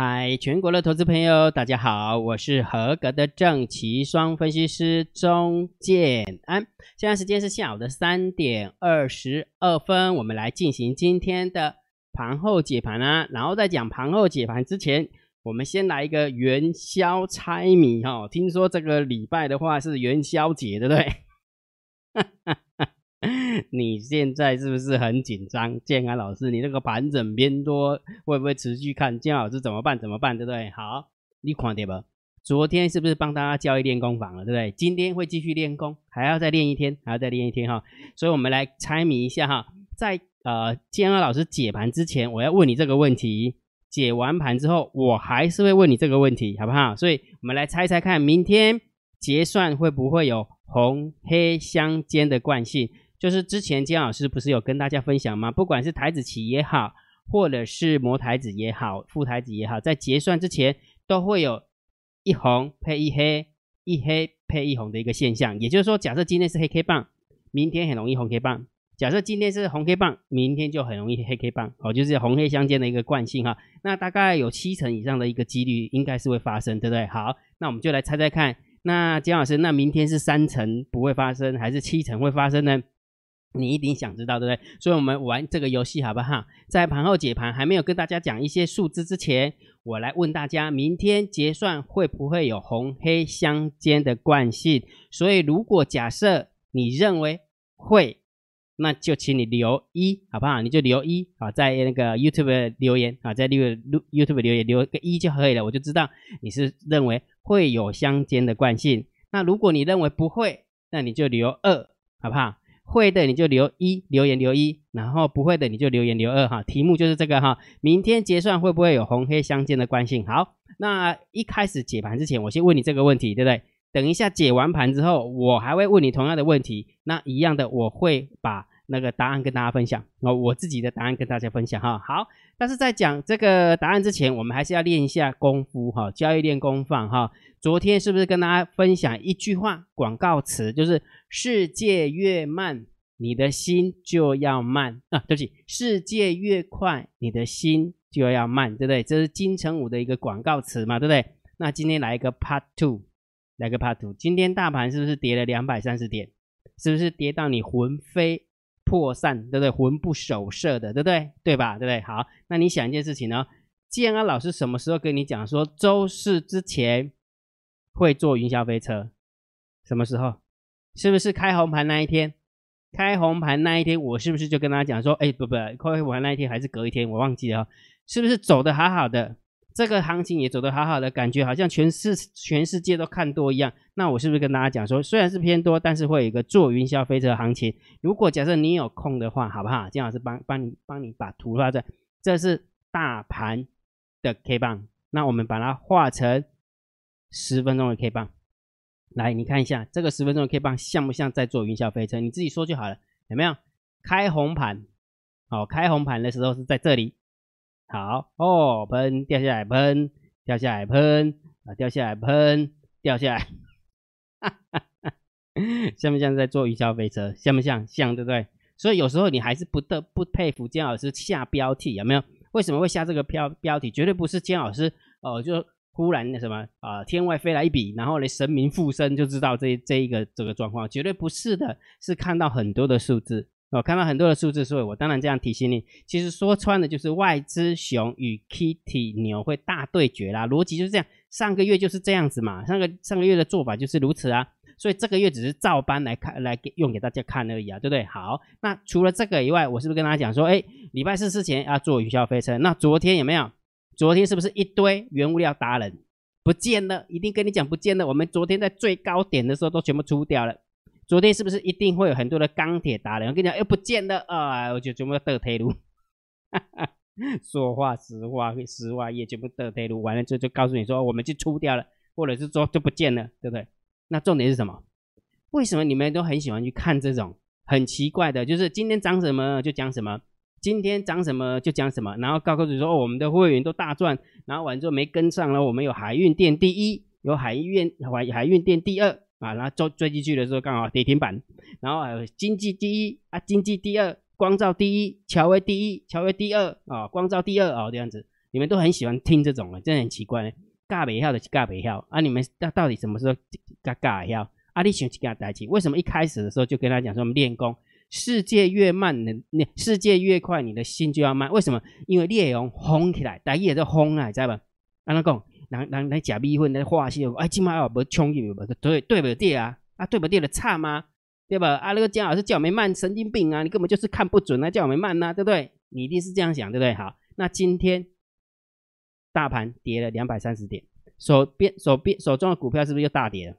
嗨，全国的投资朋友，大家好，我是合格的正奇双分析师钟建安。现在时间是下午的三点二十二分，我们来进行今天的盘后解盘啊。然后在讲盘后解盘之前，我们先来一个元宵猜谜哈。听说这个礼拜的话是元宵节，对不对？哈哈哈 你现在是不是很紧张？建安老师，你那个盘整偏多，会不会持续看？建安老师怎么办？怎么办？对不对？好，你看对不？昨天是不是帮大家交易练功房了？对不对？今天会继续练功，还要再练一天，还要再练一天哈。所以，我们来猜谜一下哈。在呃建安老师解盘之前，我要问你这个问题。解完盘之后，我还是会问你这个问题，好不好？所以，我们来猜猜看，明天结算会不会有红黑相间的惯性？就是之前姜老师不是有跟大家分享吗？不管是台子棋也好，或者是磨台子也好，副台子也好，在结算之前都会有一红配一黑，一黑配一红的一个现象。也就是说，假设今天是黑 K 棒，明天很容易红 K 棒；假设今天是红 K 棒，明天就很容易黑 K 棒。哦，就是红黑相间的一个惯性哈。那大概有七成以上的一个几率应该是会发生，对不对？好，那我们就来猜猜看。那姜老师，那明天是三成不会发生，还是七成会发生呢？你一定想知道，对不对？所以，我们玩这个游戏好不好？在盘后解盘还没有跟大家讲一些数字之前，我来问大家：明天结算会不会有红黑相间的惯性？所以，如果假设你认为会，那就请你留一，好不好？你就留一啊，在那个 YouTube 留言啊，在留 YouTube 留言留个一就可以了，我就知道你是认为会有相间的惯性。那如果你认为不会，那你就留二，好不好？会的你就留一留言留一，然后不会的你就留言留二哈。题目就是这个哈，明天结算会不会有红黑相间的关系？好，那一开始解盘之前，我先问你这个问题，对不对？等一下解完盘之后，我还会问你同样的问题，那一样的我会把那个答案跟大家分享，哦，我自己的答案跟大家分享哈。好，但是在讲这个答案之前，我们还是要练一下功夫哈，交易练功放哈。昨天是不是跟大家分享一句话广告词，就是世界越慢，你的心就要慢啊？对不起，世界越快，你的心就要慢，对不对？这是金城武的一个广告词嘛，对不对？那今天来一个 Part Two，来个 Part Two。今天大盘是不是跌了两百三十点？是不是跌到你魂飞魄散，对不对？魂不守舍的，对不对？对吧？对不对？好，那你想一件事情呢？建安老师什么时候跟你讲说周四之前？会坐云霄飞车，什么时候？是不是开红盘那一天？开红盘那一天，我是不是就跟他讲说，哎，不不，开红盘那一天还是隔一天，我忘记了，是不是走的好好的？这个行情也走的好好的，感觉好像全世全世界都看多一样。那我是不是跟大家讲说，虽然是偏多，但是会有一个坐云霄飞车行情。如果假设你有空的话，好不好？金老师帮帮你帮你把图画在，这是大盘的 K 棒，那我们把它画成。十分钟的 K 棒，来，你看一下这个十分钟的 K 棒像不像在做云霄飞车？你自己说就好了，有没有？开红盘，好，开红盘的时候是在这里，好哦，喷掉下来，喷掉下来，喷啊，掉下来，喷掉下来，哈哈哈，像不像在做云霄飞车？像不像？像，对不对？所以有时候你还是不得不佩服姜老师下标题，有没有？为什么会下这个标标题？绝对不是姜老师哦，就。忽然那什么啊，天外飞来一笔，然后呢，神明附身就知道这这一个这个状况，绝对不是的，是看到很多的数字哦，看到很多的数字，所以我当然这样提醒你。其实说穿了就是外资熊与 Kitty 牛会大对决啦，逻辑就是这样。上个月就是这样子嘛，上个上个月的做法就是如此啊，所以这个月只是照搬来看来给用给大家看而已啊，对不对？好，那除了这个以外，我是不是跟大家讲说，哎，礼拜四之前要做云霄飞车？那昨天有没有？昨天是不是一堆原物料达人不见了？一定跟你讲不见了。我们昨天在最高点的时候都全部出掉了。昨天是不是一定会有很多的钢铁达人？我跟你讲，又不见了啊！我就全部得退路。说话实话，实话也全部得退路。完了之后就告诉你说，我们就出掉了，或者是说就不见了，对不对？那重点是什么？为什么你们都很喜欢去看这种很奇怪的？就是今天涨什么就讲什么。今天涨什么就讲什么，然后高科主说哦，我们的会员都大赚，然后完之后没跟上了，我们有海运店第一，有海运海海运店第二啊，然后追追进去的时候刚好跌停板，然后还有经济第一啊，经济第二，光照第一，乔威第一，乔威第二啊，光照第二啊，这样子，你们都很喜欢听这种的，真的很奇怪。尬北跳的尬北跳啊，你们到到底什么时候尬尬跳？啊，你喜欢去跟他在一起？为什么一开始的时候就跟他讲说我们练功？世界越慢，你你世界越快，你的心就要慢。为什么？因为烈阳轰起来，大家也在轰啊，你知道吧？安那讲，人人来假逼婚来话戏，哎，起码要不冲进不对对不对啊？啊，对不对的差吗？对吧？啊，那个姜老师叫我们慢，神经病啊！你根本就是看不准啊，叫我们慢呐，对不对？你一定是这样想，对不对？好，那今天大盘跌了两百三十点，手边手边手中的股票是不是又大跌了？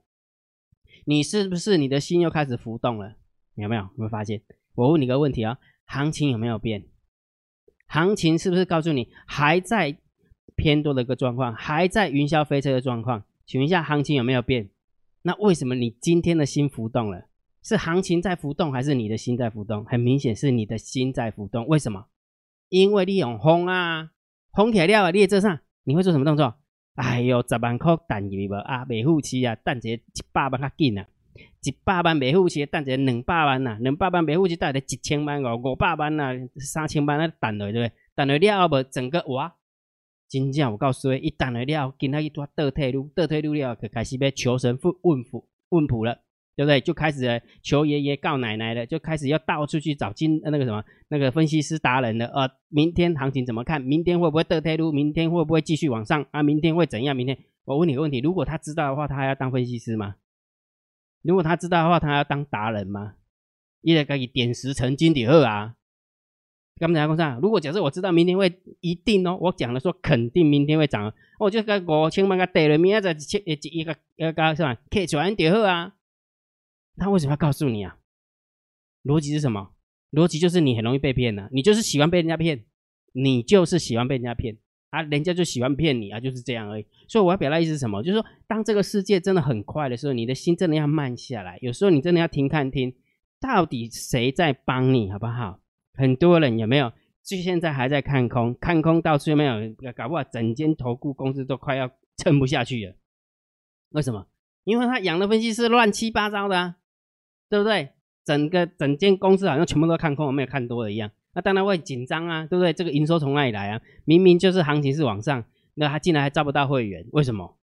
你是不是你的心又开始浮动了？有没有？有没有发现？我问你个问题啊，行情有没有变？行情是不是告诉你还在偏多的一个状况，还在云霄飞车的状况？请问一下，行情有没有变？那为什么你今天的心浮动了？是行情在浮动，还是你的心在浮动？很明显是你的心在浮动。为什么？因为你用轰啊，轰起来了，列车上你会做什么动作？哎呦，十万块等入去啊，未付期啊，等一个一百万较紧啊。一百万未付期，等一个两百万呐，两百万未付期，等一个一千万哦，五百万呐，三千万啊，等落对不对？等落了后无整个哇，真正我告诉你，一等落了，今仔日拄倒退路，倒退路了，就开始要求神问卜问卜了，对不对？就开始求爷爷告奶奶了，就开始要到处去找金那个什么那个分析师达人了。呃，明天行情怎么看？明天会不会倒退路？明天会不会继续往上？啊，明天会怎样？明天我问你个问题，如果他知道的话，他还要当分析师吗？如果他知道的话，他要当达人吗？一来可以点石成金的二啊！刚才讲啥？如果假设我知道明天会一定哦，我讲了说肯定明天会涨，我就个五千万个跌了，明仔再一一个一个是吧？K 转点二啊！他为什么要告诉你啊？逻辑是什么？逻辑就是你很容易被骗呢，你就是喜欢被人家骗，你就是喜欢被人家骗。啊，人家就喜欢骗你啊，就是这样而已。所以我要表达意思是什么？就是说，当这个世界真的很快的时候，你的心真的要慢下来。有时候你真的要停看听，到底谁在帮你，好不好？很多人有没有？就现在还在看空，看空到处有没有？搞不好整间投顾公司都快要撑不下去了。为什么？因为他养的分析师乱七八糟的啊，对不对？整个整间公司好像全部都看空，没有看多的一样。那当然会紧张啊，对不对？这个营收从哪里来啊？明明就是行情是往上，那他竟然还招不到会员，为什么？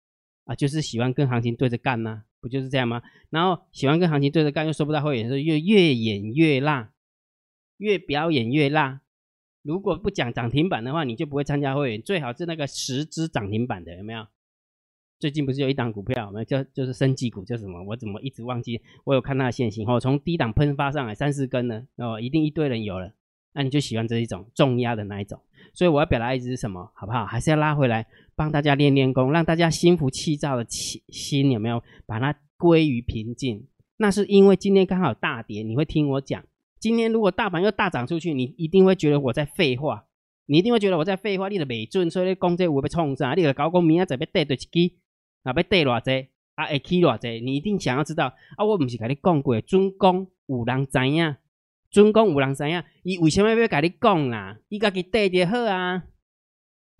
啊，就是喜欢跟行情对着干呐，不就是这样吗？然后喜欢跟行情对着干，又收不到会员，所以越越演越辣，越表演越辣。如果不讲涨停板的话，你就不会参加会员。最好是那个十只涨停板的，有没有？最近不是有一档股票，没叫就是生技股，叫什么？我怎么一直忘记？我有看它的线型，哦，从低档喷发上来三四根呢，哦，一定一堆人有了。那你就喜欢这一种重压的那一种，所以我要表达意思是什么，好不好？还是要拉回来帮大家练练功，让大家心浮气躁的心心有没有把它归于平静？那是因为今天刚好大跌，你会听我讲。今天如果大盘又大涨出去，你一定会觉得我在废话，你一定会觉得我在废话。你的美准，所以你讲这话要冲啥？你个搞讲明仔再要跌多一支，啊要跌偌济，啊会起偌济？你一定想要知道啊！我不是跟你讲过，准讲有人知影。准讲有人知影，伊为什么要甲你讲啦？伊家己对就好啊，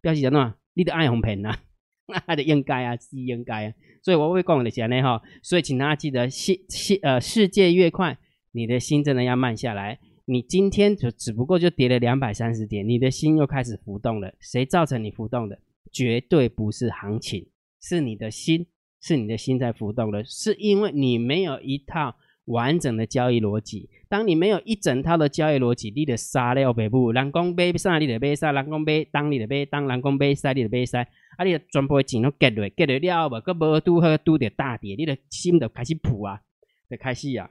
表示什么？你得爱红骗啦，那就应该啊，是应该啊。所以我会讲的是安尼哈，所以请大家记得，世世呃世界越快，你的心真的要慢下来。你今天就只不过就跌了两百三十点，你的心又开始浮动了。谁造成你浮动的？绝对不是行情，是你的心，是你的心在浮动了，是因为你没有一套。完整的交易逻辑，当你没有一整套的交易逻辑，你的杀了北部，人工买啥你的买啥，人工买当你的买当，人工买塞你的买塞，啊，你的全部钱都结落，结落了无，佮无拄好拄着大跌，你的心就开始浮啊，就开始啊，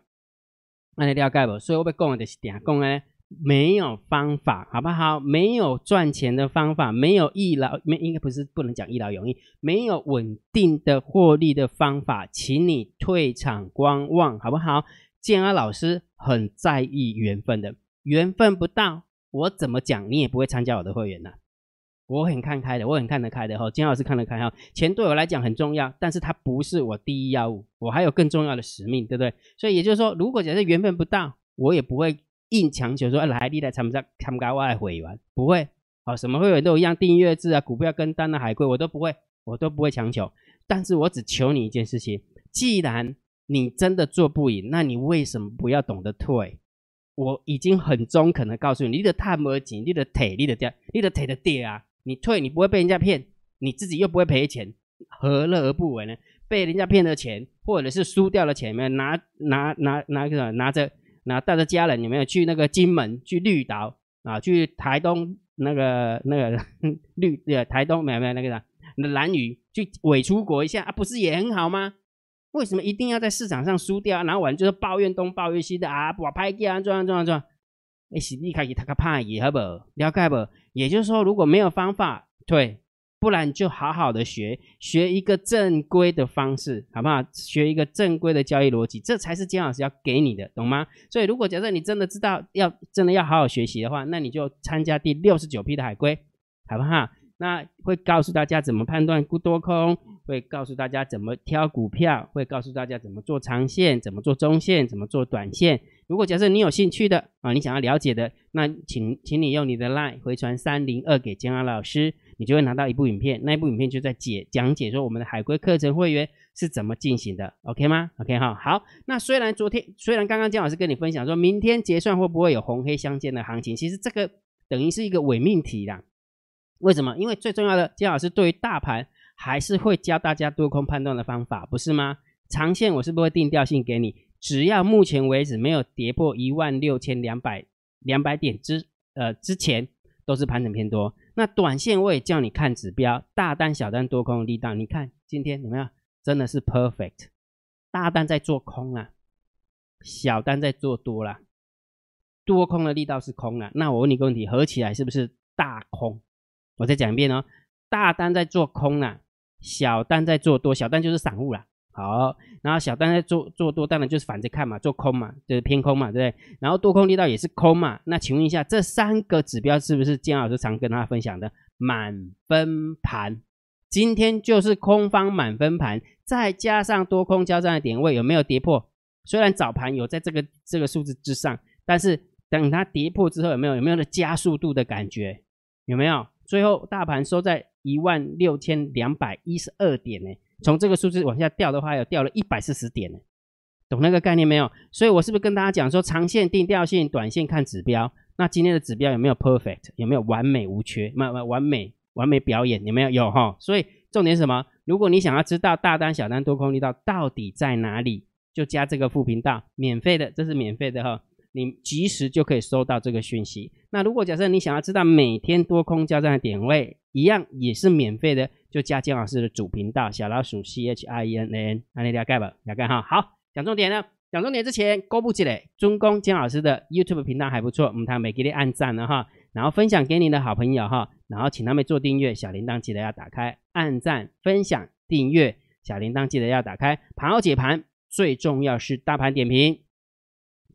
那你了解无？所以我要讲的就是点讲呢。没有方法，好不好？没有赚钱的方法，没有一劳没应该不是不能讲一劳永逸，没有稳定的获利的方法，请你退场观望，好不好？建安老师很在意缘分的，缘分不到，我怎么讲你也不会参加我的会员呢？我很看开的，我很看得开的哈。金老师看得开哈，钱对我来讲很重要，但是它不是我第一要务，我还有更重要的使命，对不对？所以也就是说，如果假设缘分不到，我也不会。硬强求说来，你来参加参加我的会员，不会，好，什么会员都一样，订阅制啊，股票跟单的海归我都不会，我都不会强求，但是我只求你一件事情，既然你真的做不赢，那你为什么不要懂得退？我已经很中肯的告诉你，你的探摩紧，你的腿，你的掉，你的腿的跌啊，你退你不会被人家骗，你自己又不会赔钱，何乐而不为呢？被人家骗了钱，或者是输掉了钱，没有拿拿拿拿个拿着拿带着家人有没有去那个金门去绿岛啊？去台东那个那个绿呃台东没有没有那个啥蓝屿去伪出国一下啊？不是也很好吗？为什么一定要在市场上输掉，然后完就是抱怨东抱怨西的啊？我拍给啊，这样这样这样，哎，是你开始他个怕也好不？了解不？也就是说，如果没有方法，对。不然就好好的学，学一个正规的方式，好不好？学一个正规的交易逻辑，这才是姜老师要给你的，懂吗？所以，如果假设你真的知道要真的要好好学习的话，那你就参加第六十九批的海归，好不好？那会告诉大家怎么判断多空，会告诉大家怎么挑股票，会告诉大家怎么做长线，怎么做中线，怎么做短线。如果假设你有兴趣的啊，你想要了解的，那请请你用你的 LINE 回传三零二给姜老师。你就会拿到一部影片，那一部影片就在解讲解说我们的海龟课程会员是怎么进行的，OK 吗？OK 哈，好。那虽然昨天，虽然刚刚姜老师跟你分享说，明天结算会不会有红黑相间的行情，其实这个等于是一个伪命题啦。为什么？因为最重要的，姜老师对于大盘还是会教大家多空判断的方法，不是吗？长线我是不会定调性给你，只要目前为止没有跌破一万六千两百两百点之呃之前，都是盘整偏多。那短线我也叫你看指标，大单、小单、多空力道，你看今天有没有？真的是 perfect，大单在做空啊，小单在做多啦，多空的力道是空啊。那我问你个问题，合起来是不是大空？我再讲一遍哦，大单在做空啊，小单在做多，小单就是散户啦。好，然后小单在做做多，当然就是反着看嘛，做空嘛，就是偏空嘛，对不对？然后多空力道也是空嘛。那请问一下，这三个指标是不是姜老师常跟大家分享的满分盘？今天就是空方满分盘，再加上多空交战的点位有没有跌破？虽然早盘有在这个这个数字之上，但是等它跌破之后有没有有没有的加速度的感觉？有没有？最后大盘收在一万六千两百一十二点呢？从这个数字往下掉的话，有掉了一百四十点呢，懂那个概念没有？所以我是不是跟大家讲说，长线定调性，短线看指标？那今天的指标有没有 perfect？有没有完美无缺？没有完美完美表演？有没有？有哈。所以重点是什么？如果你想要知道大单、小单、多空力道到底在哪里，就加这个副频道，免费的，这是免费的哈。你及时就可以收到这个讯息。那如果假设你想要知道每天多空交战的点位，一样也是免费的，就加姜老师的主频道小老鼠 C H I N N，那你了解吧？了解哈。好，讲重点呢。讲重点之前，公布起来，中公姜老师的 YouTube 频道还不错，我们他每给你按赞了哈，然后分享给你的好朋友哈，然后请他们做订阅，小铃铛记得要打开，按赞、分享、订阅，小铃铛记得要打开。盘后解盘，最重要是大盘点评。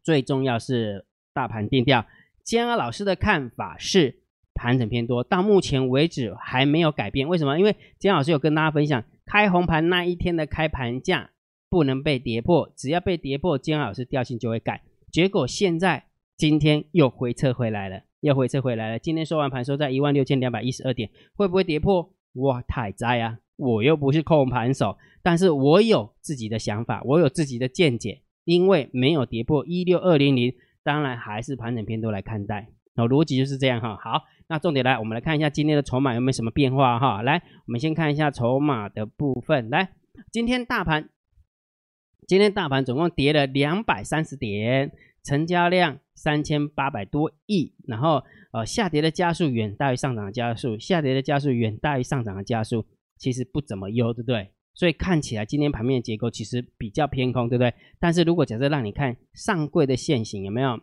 最重要是大盘定调，姜老师的看法是盘整偏多，到目前为止还没有改变。为什么？因为姜老师有跟大家分享，开红盘那一天的开盘价不能被跌破，只要被跌破，姜老师调性就会改。结果现在今天又回撤回来了，又回撤回来了。今天收完盘收在一万六千两百一十二点，会不会跌破？哇，太在啊！我又不是控盘手，但是我有自己的想法，我有自己的见解。因为没有跌破一六二零零，当然还是盘整偏多来看待，哦，逻辑就是这样哈。好，那重点来，我们来看一下今天的筹码有没有什么变化哈。来，我们先看一下筹码的部分。来，今天大盘，今天大盘总共跌了两百三十点，成交量三千八百多亿，然后呃下跌的加速远大于上涨的加速，下跌的加速远大于上涨的加速，其实不怎么优，对不对？所以看起来今天盘面的结构其实比较偏空，对不对？但是如果假设让你看上柜的线型有没有？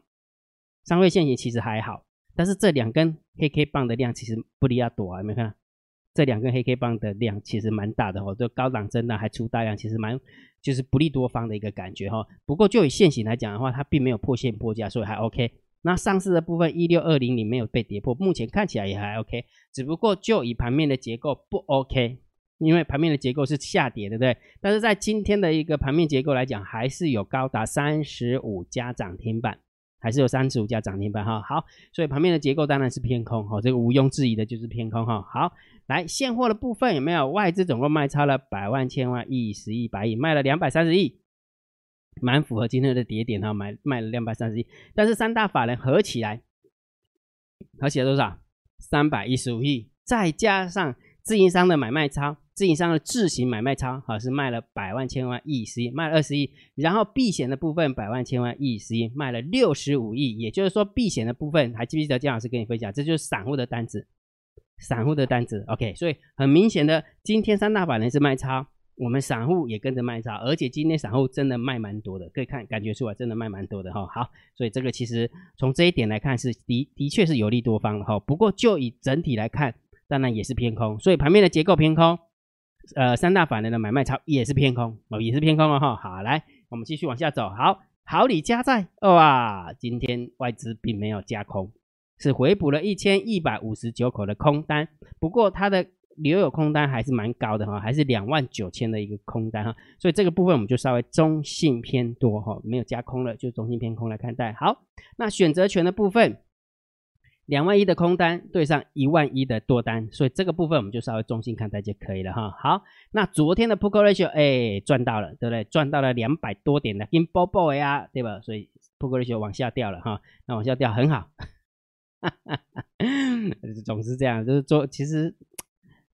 上柜线型其实还好，但是这两根黑 K 棒的量其实不利要多啊，有没有看？这两根黑 K 棒的量其实蛮大的哦，就高档震荡还出大量，其实蛮就是不利多方的一个感觉哈。不过就以线型来讲的话，它并没有破线破价，所以还 OK。那上市的部分一六二零里没有被跌破，目前看起来也还 OK，只不过就以盘面的结构不 OK。因为盘面的结构是下跌，对不对？但是在今天的一个盘面结构来讲，还是有高达三十五家涨停板，还是有三十五家涨停板哈。好，所以盘面的结构当然是偏空哈，这个毋庸置疑的就是偏空哈。好，来现货的部分有没有外资总共卖超了百万、千万、亿、十亿、百亿，卖了两百三十亿，蛮符合今天的跌点哈，买卖了两百三十亿。但是三大法人合起来，合起来多少？三百一十五亿。再加上自营商的买卖超，自营商的自行买卖超，好是卖了百万千万亿十亿，卖了二十亿，然后避险的部分百万千万亿十亿卖了六十五亿，也就是说避险的部分还记不记得姜老师跟你分享，这就是散户的单子，散户的单子，OK，所以很明显的，今天三大法人是卖超。我们散户也跟着卖超，而且今天散户真的卖蛮多的，可以看感觉出来，真的卖蛮多的哈。好，所以这个其实从这一点来看是的的确是有利多方的哈。不过就以整体来看，当然也是偏空，所以盘面的结构偏空，呃，三大法人的买卖超也是偏空哦，也是偏空哦哈。好，来我们继续往下走。好，好礼加在哇，今天外资并没有加空，是回补了一千一百五十九口的空单，不过它的。留有空单还是蛮高的哈，还是两万九千的一个空单哈，所以这个部分我们就稍微中性偏多哈，没有加空了，就中性偏空来看待。好，那选择权的部分，两万一的空单对上一万一的多单，所以这个部分我们就稍微中性看待就可以了哈。好，那昨天的 p o k e ratio 哎赚到了，对不对？赚到了两百多点的 in bobo 呀，对吧？所以 p o k e ratio 往下掉了哈，那往下掉很好，哈哈哈总是这样，就是做其实。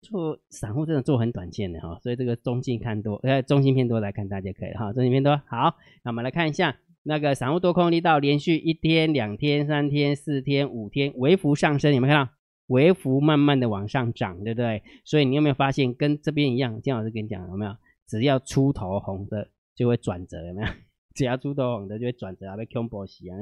做散户真的做很短线的哈，所以这个中性看多，呃，中性偏多来看大家可以哈，中性偏多好。那我们来看一下那个散户多空力道，连续一天、两天、三天、四天、五天微幅上升，有没有看到？微幅慢慢的往上涨，对不对？所以你有没有发现跟这边一样？金老师跟你讲有没有？只要出头红的就会转折，有没有？只要出头红的就会转折啊，被空波洗啊。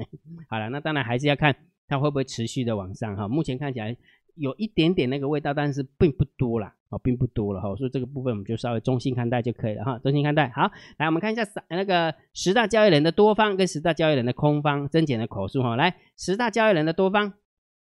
好了，那当然还是要看它会不会持续的往上哈。目前看起来。有一点点那个味道，但是并不多啦，哦，并不多了哈，所以这个部分我们就稍微中性看待就可以了哈，中性看待。好，来我们看一下那个十大交易人的多方跟十大交易人的空方增减的口数哈，来十大交易人的多方，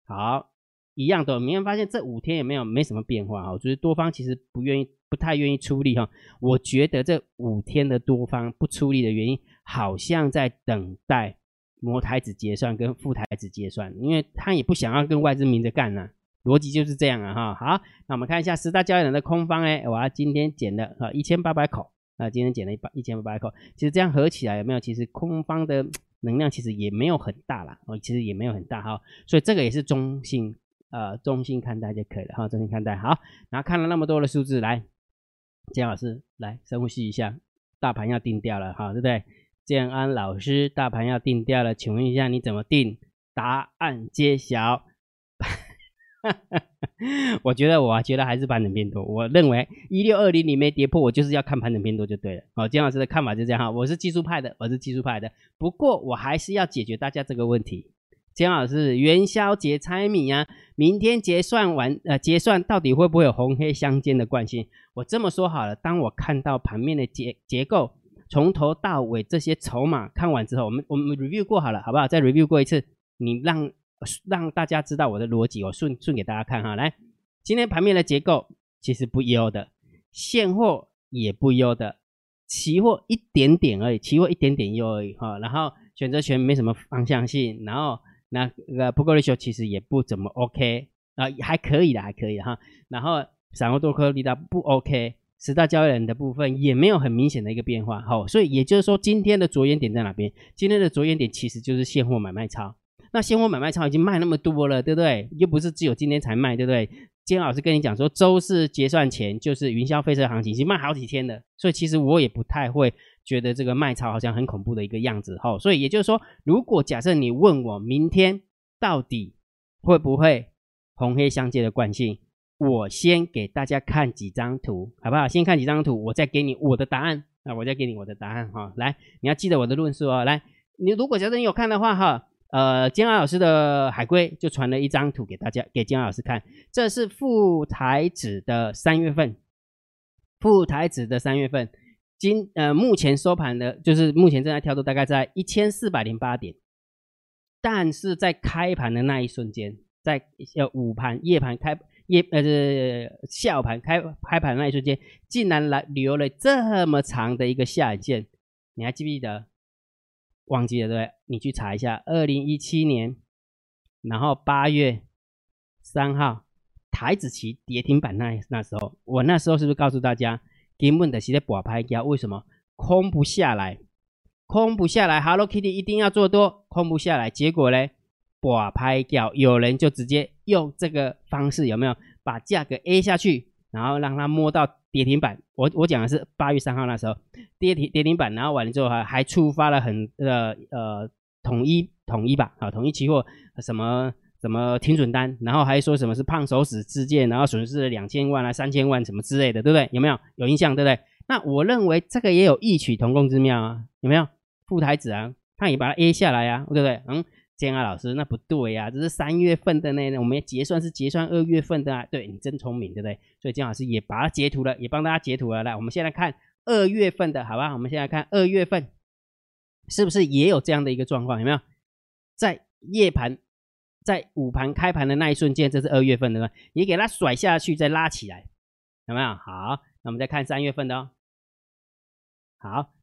好，一样的，你会发现这五天也没有没什么变化哈，就是多方其实不愿意不太愿意出力哈，我觉得这五天的多方不出力的原因，好像在等待摩台子结算跟副台子结算，因为他也不想要跟外资明着干呐。逻辑就是这样啊哈，好，那我们看一下十大交易人的空方哎，我要今天减了啊一千八百口啊，今天减了一百一千八百口，其实这样合起来有没有？其实空方的 能量其实也没有很大啦，哦，其实也没有很大哈，所以这个也是中性呃中性看待就可以了哈，中性看待好，然后看了那么多的数字来，姜老师来深呼吸一下，大盘要定掉了哈，对不对？建安老师，大盘要定掉了，请问一下你怎么定？答案揭晓。我觉得，我觉得还是盘整偏多。我认为一六二零你没跌破，我就是要看盘整偏多就对了。好，姜老师的看法就这样哈。我是技术派的，我是技术派的。不过我还是要解决大家这个问题。姜老师，元宵节猜谜啊，明天结算完，呃，结算到底会不会有红黑相间的惯性？我这么说好了，当我看到盘面的结结构从头到尾这些筹码看完之后，我们我们 review 过好了，好不好？再 review 过一次，你让。让大家知道我的逻辑，我顺顺给大家看哈。来，今天盘面的结构其实不优的，现货也不优的，期货一点点而已，期货一点点优而已哈。然后选择权没什么方向性，然后那个 p o k ratio 其实也不怎么 OK 啊，还可以的，还可以哈。然后散户多颗力道不 OK，十大交易人的部分也没有很明显的一个变化，好，所以也就是说今天的着眼点在哪边？今天的着眼点其实就是现货买卖超。那现货买卖超已经卖那么多了，对不对？又不是只有今天才卖，对不对？今天老师跟你讲说，周四结算前就是云霄飞车行情，已经卖好几天了。所以其实我也不太会觉得这个卖超好像很恐怖的一个样子，哈。所以也就是说，如果假设你问我明天到底会不会红黑相接的惯性，我先给大家看几张图，好不好？先看几张图，我再给你我的答案。那我再给你我的答案，哈。来，你要记得我的论述哦。来，你如果假设你有看的话，哈。呃，金安老师的海龟就传了一张图给大家，给金安老师看。这是副台指的三月份，副台指的三月份，今呃目前收盘的，就是目前正在跳动，大概在一千四百零八点。但是在开盘的那一瞬间，在呃午盘、夜盘开夜呃是下午盘开开盘那一瞬间，竟然来留了这么长的一个下影线，你还记不记得？忘记了对？你去查一下，二零一七年，然后八月三号台子期跌停板那那时候，我那时候是不是告诉大家，根本的是在博拍价？为什么空不下来？空不下来，Hello Kitty 一定要做多，空不下来，结果呢，博拍掉有人就直接用这个方式有没有？把价格 A 下去，然后让它摸到跌停板。我我讲的是八月三号那时候跌停跌停板，然后完了之后还还触发了很呃呃统一统一吧啊统一期货什么什么停损单，然后还说什么是胖手指事件，然后损失了两千万啊三千万什么之类的，对不对？有没有有印象？对不对？那我认为这个也有异曲同工之妙啊，有没有？副台子啊，他也把它 A 下来啊，对不对？嗯。建安老师，那不对呀，这是三月份的呢，我们结算是结算二月份的啊。对你真聪明，对不对？所以建老师也把它截图了，也帮大家截图了。来，我们先来看二月份的，好吧？我们先来看二月份，是不是也有这样的一个状况？有没有？在夜盘，在午盘开盘的那一瞬间，这是二月份的吗，你给它甩下去，再拉起来，有没有？好，那我们再看三月份的哦。好，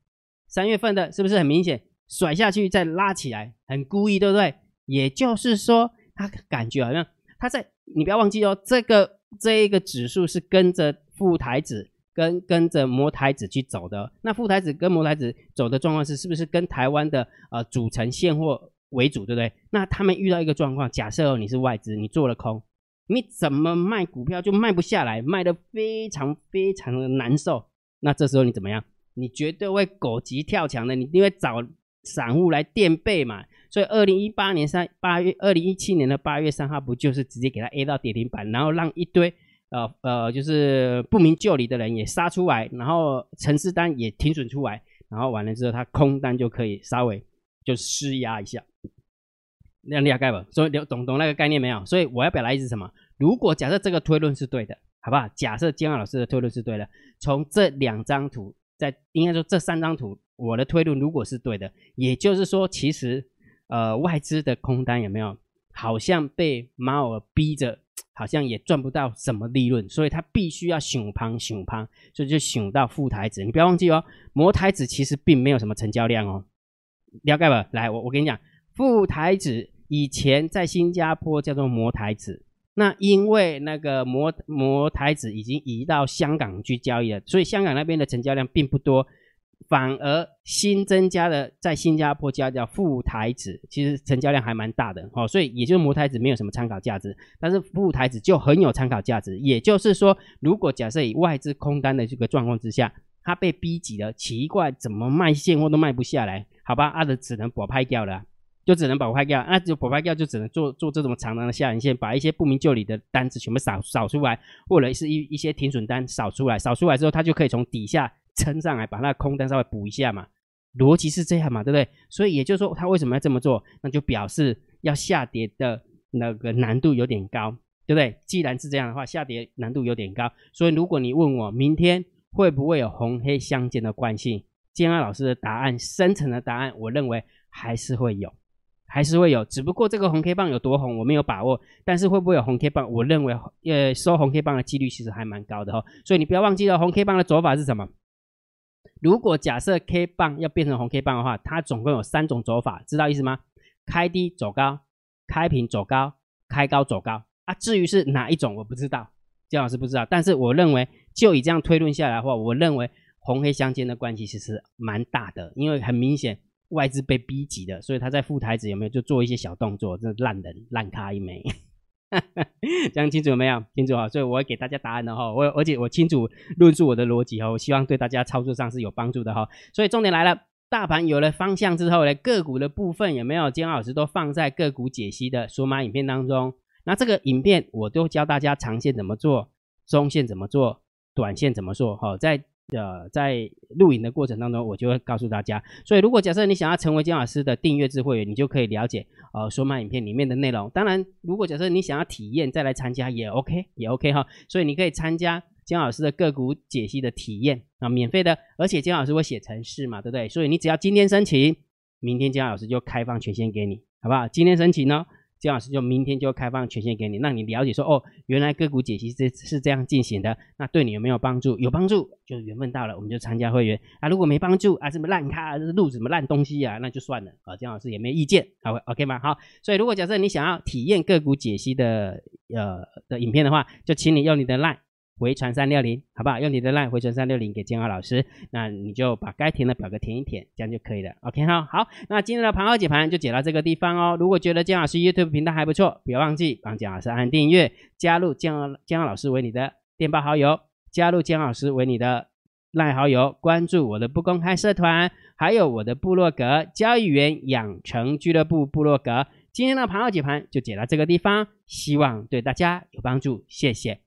三月份的是不是很明显？甩下去再拉起来，很故意，对不对？也就是说，他感觉好像他在，你不要忘记哦，这个这一个指数是跟着副台子跟跟着摩台子去走的。那副台子跟摩台子走的状况是，是不是跟台湾的呃组成现货为主，对不对？那他们遇到一个状况，假设你是外资，你做了空，你怎么卖股票就卖不下来，卖的非常非常的难受。那这时候你怎么样？你绝对会狗急跳墙的，你因为找。散户来垫背嘛，所以二零一八年三八月，二零一七年的八月三号不就是直接给他 A 到跌停板，然后让一堆呃呃就是不明就里的人也杀出来，然后城市单也停损出来，然后完了之后他空单就可以稍微就施压一下，那样厉害吧？所以懂懂那个概念没有？所以我要表达意思什么？如果假设这个推论是对的，好不好？假设金安老师的推论是对的，从这两张图，在应该说这三张图。我的推论如果是对的，也就是说，其实，呃，外资的空单有没有，好像被马尔逼着，好像也赚不到什么利润，所以他必须要熊盘熊盘，所以就熊到副台子。你不要忘记哦，摩台子其实并没有什么成交量哦，了解吧？来，我我跟你讲，副台子以前在新加坡叫做摩台子，那因为那个摩摩台子已经移到香港去交易了，所以香港那边的成交量并不多。反而新增加的在新加坡加叫副台子，其实成交量还蛮大的哦，所以也就是摩台子没有什么参考价值，但是副台子就很有参考价值。也就是说，如果假设以外资空单的这个状况之下，它被逼急了，奇怪怎么卖现货都卖不下来，好吧，阿德只能保拍掉了，就只能保拍掉，那就保拍掉就只能做做这种长长的下影线，把一些不明就里的单子全部扫扫出来，或者是一一些停损单扫出来，扫出来之后，它就可以从底下。撑上来，把那空单稍微补一下嘛，逻辑是这样嘛，对不对？所以也就是说，他为什么要这么做？那就表示要下跌的那个难度有点高，对不对？既然是这样的话，下跌难度有点高，所以如果你问我明天会不会有红黑相间的关系，建安老师的答案，深层的答案，我认为还是会有。还是会有，只不过这个红 K 棒有多红，我没有把握。但是会不会有红 K 棒？我认为，呃，收红 K 棒的几率其实还蛮高的哈。所以你不要忘记了，红 K 棒的走法是什么？如果假设 K 棒要变成红 K 棒的话，它总共有三种走法，知道意思吗？开低走高，开平走高，开高走高啊。至于是哪一种，我不知道，姜老师不知道。但是我认为，就以这样推论下来的话，我认为红黑相间的关系其实蛮大的，因为很明显。外资被逼急的，所以他在副台子有没有就做一些小动作？这烂人烂咖一枚，讲清楚没有？清楚哈，所以我会给大家答案的哈。我而且我清楚论述我的逻辑哈，我希望对大家操作上是有帮助的哈。所以重点来了，大盘有了方向之后呢，个股的部分有没有？金老师都放在个股解析的数码影片当中。那这个影片我都教大家长线怎么做，中线怎么做，短线怎么做哈，在。呃，在录影的过程当中，我就会告诉大家。所以，如果假设你想要成为姜老师的订阅制会员，你就可以了解呃说码影片里面的内容。当然，如果假设你想要体验再来参加也 OK，也 OK 哈。所以你可以参加姜老师的个股解析的体验啊，免费的，而且姜老师会写程式嘛，对不对？所以你只要今天申请，明天姜老师就开放权限给你，好不好？今天申请呢？姜老师就明天就开放权限给你，让你了解说哦，原来个股解析这是这样进行的，那对你有没有帮助？有帮助就缘分到了，我们就参加会员啊。如果没帮助啊，什么烂咖、录什么烂东西啊，那就算了啊。姜老师也没意见，好 OK 吗？好，所以如果假设你想要体验个股解析的呃的影片的话，就请你用你的 line 回传三六零，好不好？用你的 line 回传三六零给建豪老师，那你就把该填的表格填一填，这样就可以了。OK 哈，好，那今天的盘后解盘就解到这个地方哦。如果觉得建老师 YouTube 频道还不错，不要忘记帮建老师按订阅，加入建豪建老师为你的电报好友，加入建老师为你的 line 好友，关注我的不公开社团，还有我的部落格交易员养成俱乐部部落格。今天的盘后解盘就解到这个地方，希望对大家有帮助，谢谢。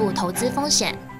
投资风险。